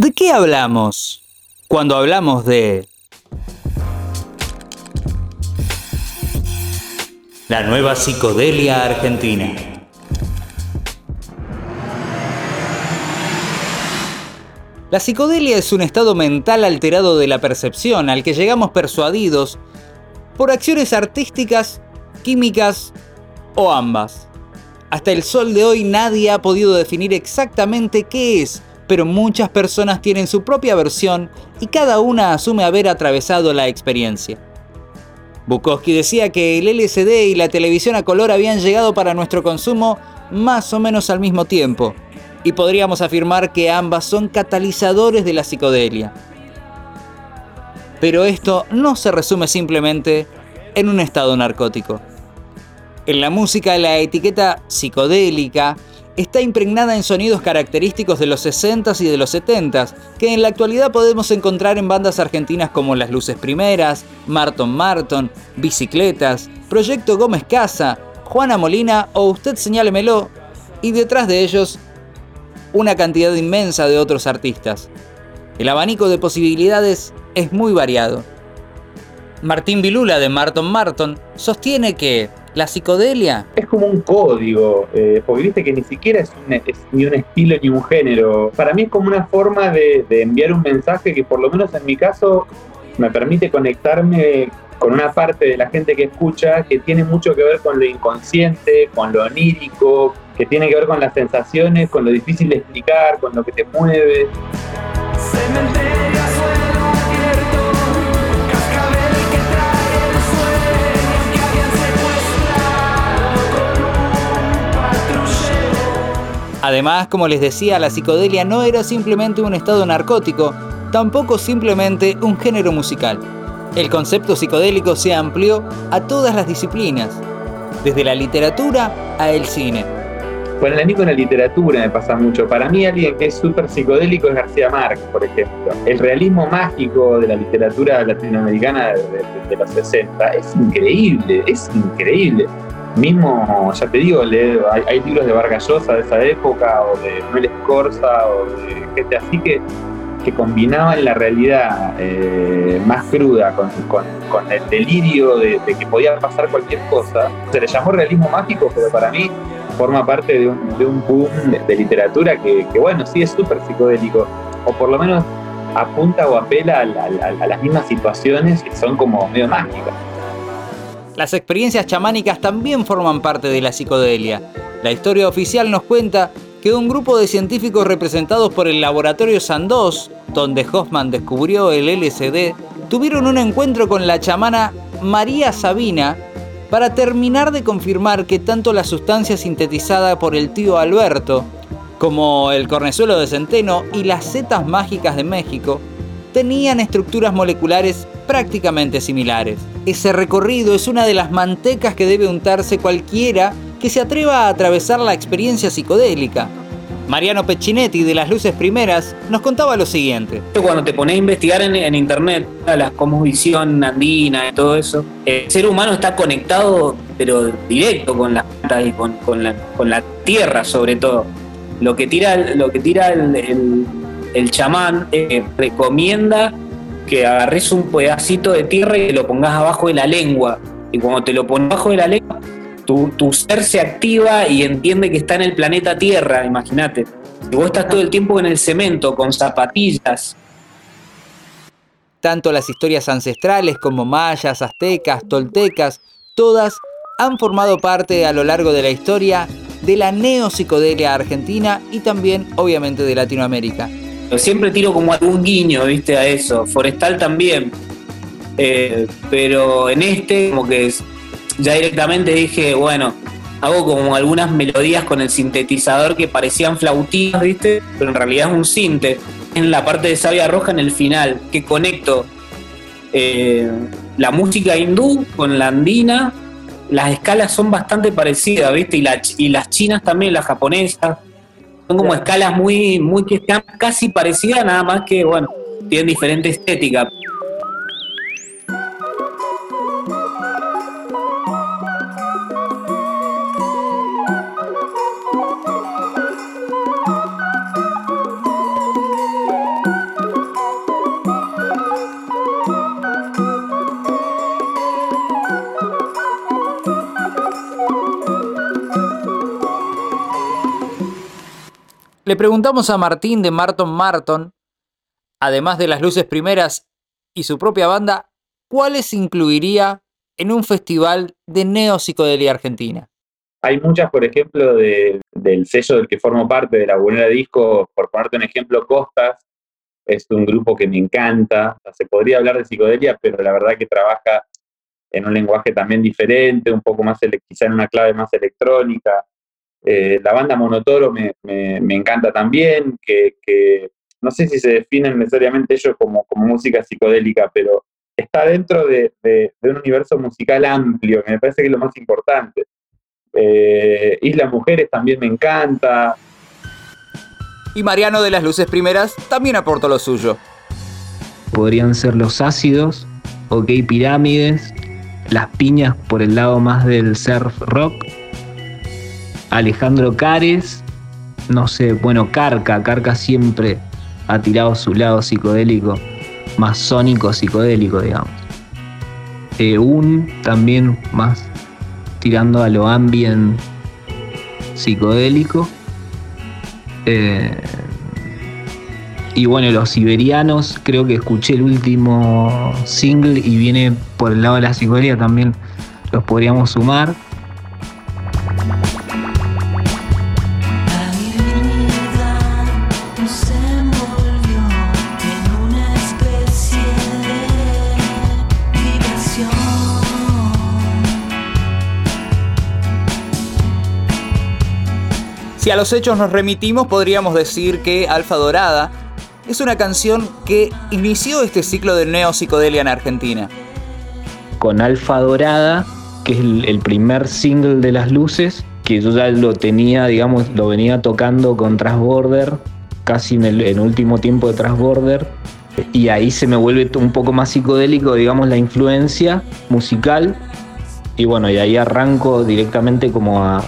¿De qué hablamos cuando hablamos de la nueva psicodelia argentina? La psicodelia es un estado mental alterado de la percepción al que llegamos persuadidos por acciones artísticas, químicas o ambas. Hasta el sol de hoy nadie ha podido definir exactamente qué es, pero muchas personas tienen su propia versión y cada una asume haber atravesado la experiencia. Bukowski decía que el LCD y la televisión a color habían llegado para nuestro consumo más o menos al mismo tiempo, y podríamos afirmar que ambas son catalizadores de la psicodelia. Pero esto no se resume simplemente en un estado narcótico. En la música la etiqueta psicodélica está impregnada en sonidos característicos de los 60s y de los 70s, que en la actualidad podemos encontrar en bandas argentinas como Las Luces Primeras, Marton Marton, Bicicletas, Proyecto Gómez Casa, Juana Molina o Usted Señálemelo, y detrás de ellos una cantidad inmensa de otros artistas. El abanico de posibilidades es muy variado. Martín Vilula de Marton Marton sostiene que la psicodelia es como un código, eh, porque viste que ni siquiera es, ni un estilo ni un género. Para mí es como una forma de, de enviar un mensaje que por lo menos en mi caso me permite conectarme con una parte de la gente que escucha que tiene mucho que ver con lo inconsciente, con lo onírico, que tiene que ver con las sensaciones, con lo difícil de explicar, con lo que te mueve. Además, como les decía, la psicodelia no era simplemente un estado narcótico, tampoco simplemente un género musical. El concepto psicodélico se amplió a todas las disciplinas, desde la literatura a el cine. Bueno, a mí con la literatura me pasa mucho. Para mí alguien que es súper psicodélico es García Márquez, por ejemplo. El realismo mágico de la literatura latinoamericana de, de los 60 es increíble, es increíble mismo, ya te digo, hay, libros de Vargas Llosa de esa época, o de Noel Escorza, o de gente así que, que combinaban la realidad eh, más cruda con, el delirio de, que podía pasar cualquier cosa. Se le llamó realismo mágico, pero para mí forma parte de un, de un boom de, literatura que, bueno, sí es súper psicodélico, o por lo menos apunta o apela a las mismas situaciones que son como medio mágicas. Las experiencias chamánicas también forman parte de la psicodelia. La historia oficial nos cuenta que un grupo de científicos representados por el laboratorio Sandoz, donde Hoffman descubrió el LSD, tuvieron un encuentro con la chamana María Sabina para terminar de confirmar que tanto la sustancia sintetizada por el tío Alberto, como el cornezuelo de centeno y las setas mágicas de México, tenían estructuras moleculares prácticamente similares. Ese recorrido es una de las mantecas que debe untarse cualquiera que se atreva a atravesar la experiencia psicodélica. Mariano Peccinetti de las Luces Primeras nos contaba lo siguiente. Cuando te pones a investigar en, internet la cosmovisión andina y todo eso, el ser humano está conectado pero directo con la y con, la, tierra sobre todo. Lo que tira, lo que tira el, el chamán eh, recomienda que agarres un pedacito de tierra y lo pongas abajo de la lengua. Y cuando te lo pones abajo de la lengua, tu, tu ser se activa y entiende que está en el planeta Tierra, imagínate. Si vos estás todo el tiempo en el cemento, con zapatillas. Tanto las historias ancestrales como mayas, aztecas, toltecas, todas han formado parte a lo largo de la historia de la neopsicodelia argentina y también obviamente de Latinoamérica. Siempre tiro como algún guiño, viste, a eso. Forestal también. Eh, pero en este, como que ya directamente dije, bueno, hago como algunas melodías con el sintetizador que parecían flautitas, ¿viste? Pero en realidad es un sinte. En la parte de Sabia Roja, en el final, que conecto eh, la música hindú con la andina. Las escalas son bastante parecidas, ¿viste? Y, y las chinas también, las japonesas. Son como escalas muy, muy que están casi parecidas, nada más que, bueno, tienen diferente estética. Le preguntamos a Martín de Marton Marton, además de las luces primeras y su propia banda, ¿cuáles incluiría en un festival de neopsicodelia argentina? Hay muchas, por ejemplo, del sello del que formo parte, de la Buenera Disco, por ponerte un ejemplo, Costas, es un grupo que me encanta. se podría hablar de psicodelia, pero la verdad que trabaja en un lenguaje también diferente, un poco más, quizá en una clave más electrónica. Eh, la banda Monotoro me, encanta también, que, no sé si se definen necesariamente ellos como, como música psicodélica, pero está dentro de, un universo musical amplio, que me parece que es lo más importante. Eh, Isla Mujeres también me encanta. Y Mariano de las Luces Primeras también aportó lo suyo. Podrían ser los ácidos, OK Pirámides, las piñas por el lado más del surf rock, Alejandro Cares, no sé, bueno, Carca, Carca siempre ha tirado su lado psicodélico, más sónico psicodélico, digamos. Eh, un también más tirando a lo ambient psicodélico. Eh, y bueno, los siberianos, creo que escuché el último single y viene por el lado de la psicodelia también los podríamos sumar. Si a los hechos nos remitimos, podríamos decir que Alfa Dorada es una canción que inició este ciclo de neo-psicodelia en Argentina. Con Alfa Dorada, que es el, primer single de las luces, que yo ya lo tenía, digamos, lo venía tocando con Transborder, casi en el último tiempo de Transborder, y ahí se me vuelve un poco más psicodélico, digamos, la influencia musical, y bueno, y ahí arranco directamente como a,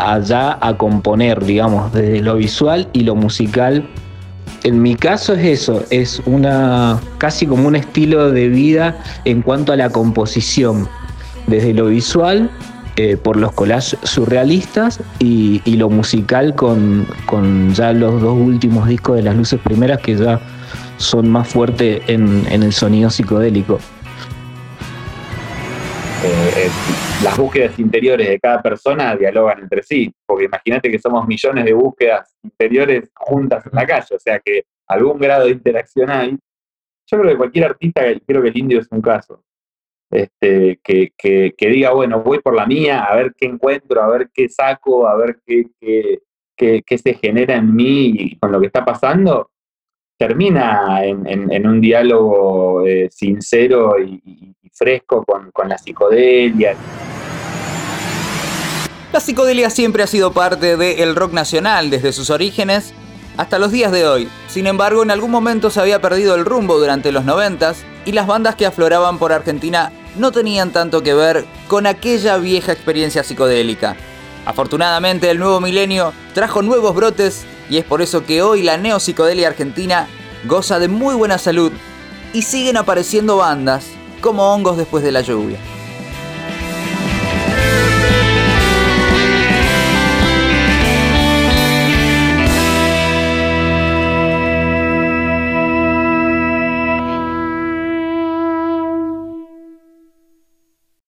allá a componer, digamos, desde lo visual y lo musical. En mi caso es eso, es una casi como un estilo de vida en cuanto a la composición, desde lo visual eh, por los collages surrealistas y, lo musical con, con, ya los dos últimos discos de las luces primeras que ya son más fuertes en el sonido psicodélico. Eh, eh, las búsquedas interiores de cada persona dialogan entre sí, porque imagínate que somos millones de búsquedas interiores juntas en la calle, o sea que algún grado de interacción hay. Yo creo que cualquier artista, creo que el indio es un caso, este, que, que, diga, bueno, voy por la mía, a ver qué encuentro, a ver qué saco, a ver qué, qué, qué se genera en mí y con lo que está pasando, termina en, un diálogo eh, sincero y, fresco con, con la psicodelia. La psicodelia siempre ha sido parte del rock nacional desde sus orígenes hasta los días de hoy. Sin embargo, en algún momento se había perdido el rumbo durante los noventas y las bandas que afloraban por Argentina no tenían tanto que ver con aquella vieja experiencia psicodélica. Afortunadamente, el nuevo milenio trajo nuevos brotes y es por eso que hoy la neopsicodelia argentina goza de muy buena salud y siguen apareciendo bandas como hongos después de la lluvia.